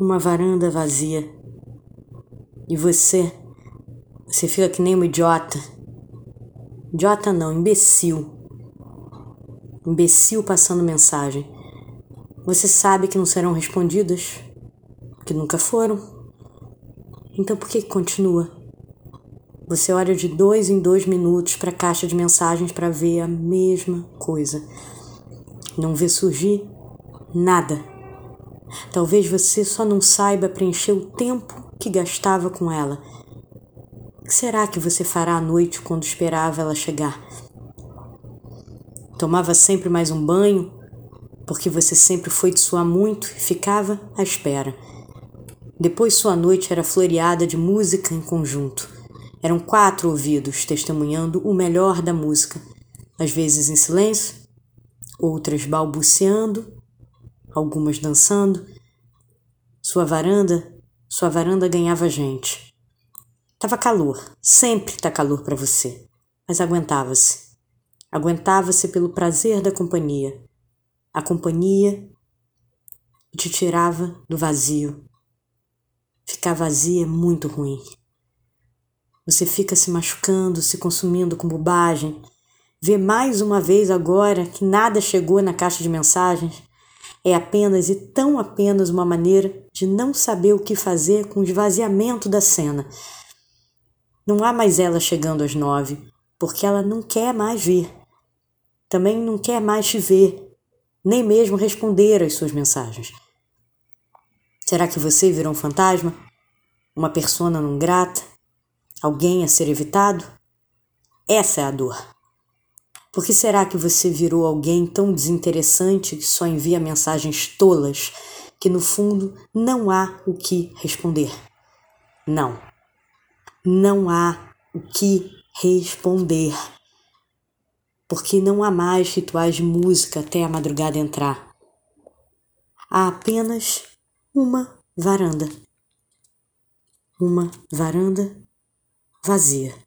uma varanda vazia. E você, você fica que nem um idiota. Idiota não, imbecil. Imbecil passando mensagem. Você sabe que não serão respondidas, que nunca foram. Então por que continua? Você olha de dois em dois minutos para a caixa de mensagens para ver a mesma coisa. Não vê surgir nada. Talvez você só não saiba preencher o tempo que gastava com ela. O que será que você fará à noite quando esperava ela chegar? Tomava sempre mais um banho, porque você sempre foi de suar muito e ficava à espera. Depois sua noite era floreada de música em conjunto. Eram quatro ouvidos testemunhando o melhor da música, às vezes em silêncio, outras balbuciando, algumas dançando. Sua varanda, sua varanda ganhava gente. Tava calor, sempre tá calor para você, mas aguentava-se. Aguentava-se pelo prazer da companhia. A companhia te tirava do vazio. Ficar vazia é muito ruim. Você fica se machucando, se consumindo com bobagem. Vê mais uma vez agora que nada chegou na caixa de mensagens é apenas e tão apenas uma maneira de não saber o que fazer com o esvaziamento da cena. Não há mais ela chegando às nove, porque ela não quer mais vir. Também não quer mais te ver, nem mesmo responder às suas mensagens. Será que você virou um fantasma? Uma persona não grata? Alguém a ser evitado? Essa é a dor. Por que será que você virou alguém tão desinteressante que só envia mensagens tolas que no fundo não há o que responder? Não. Não há o que responder. Porque não há mais rituais de música até a madrugada entrar. Há apenas uma varanda. Uma varanda vazia.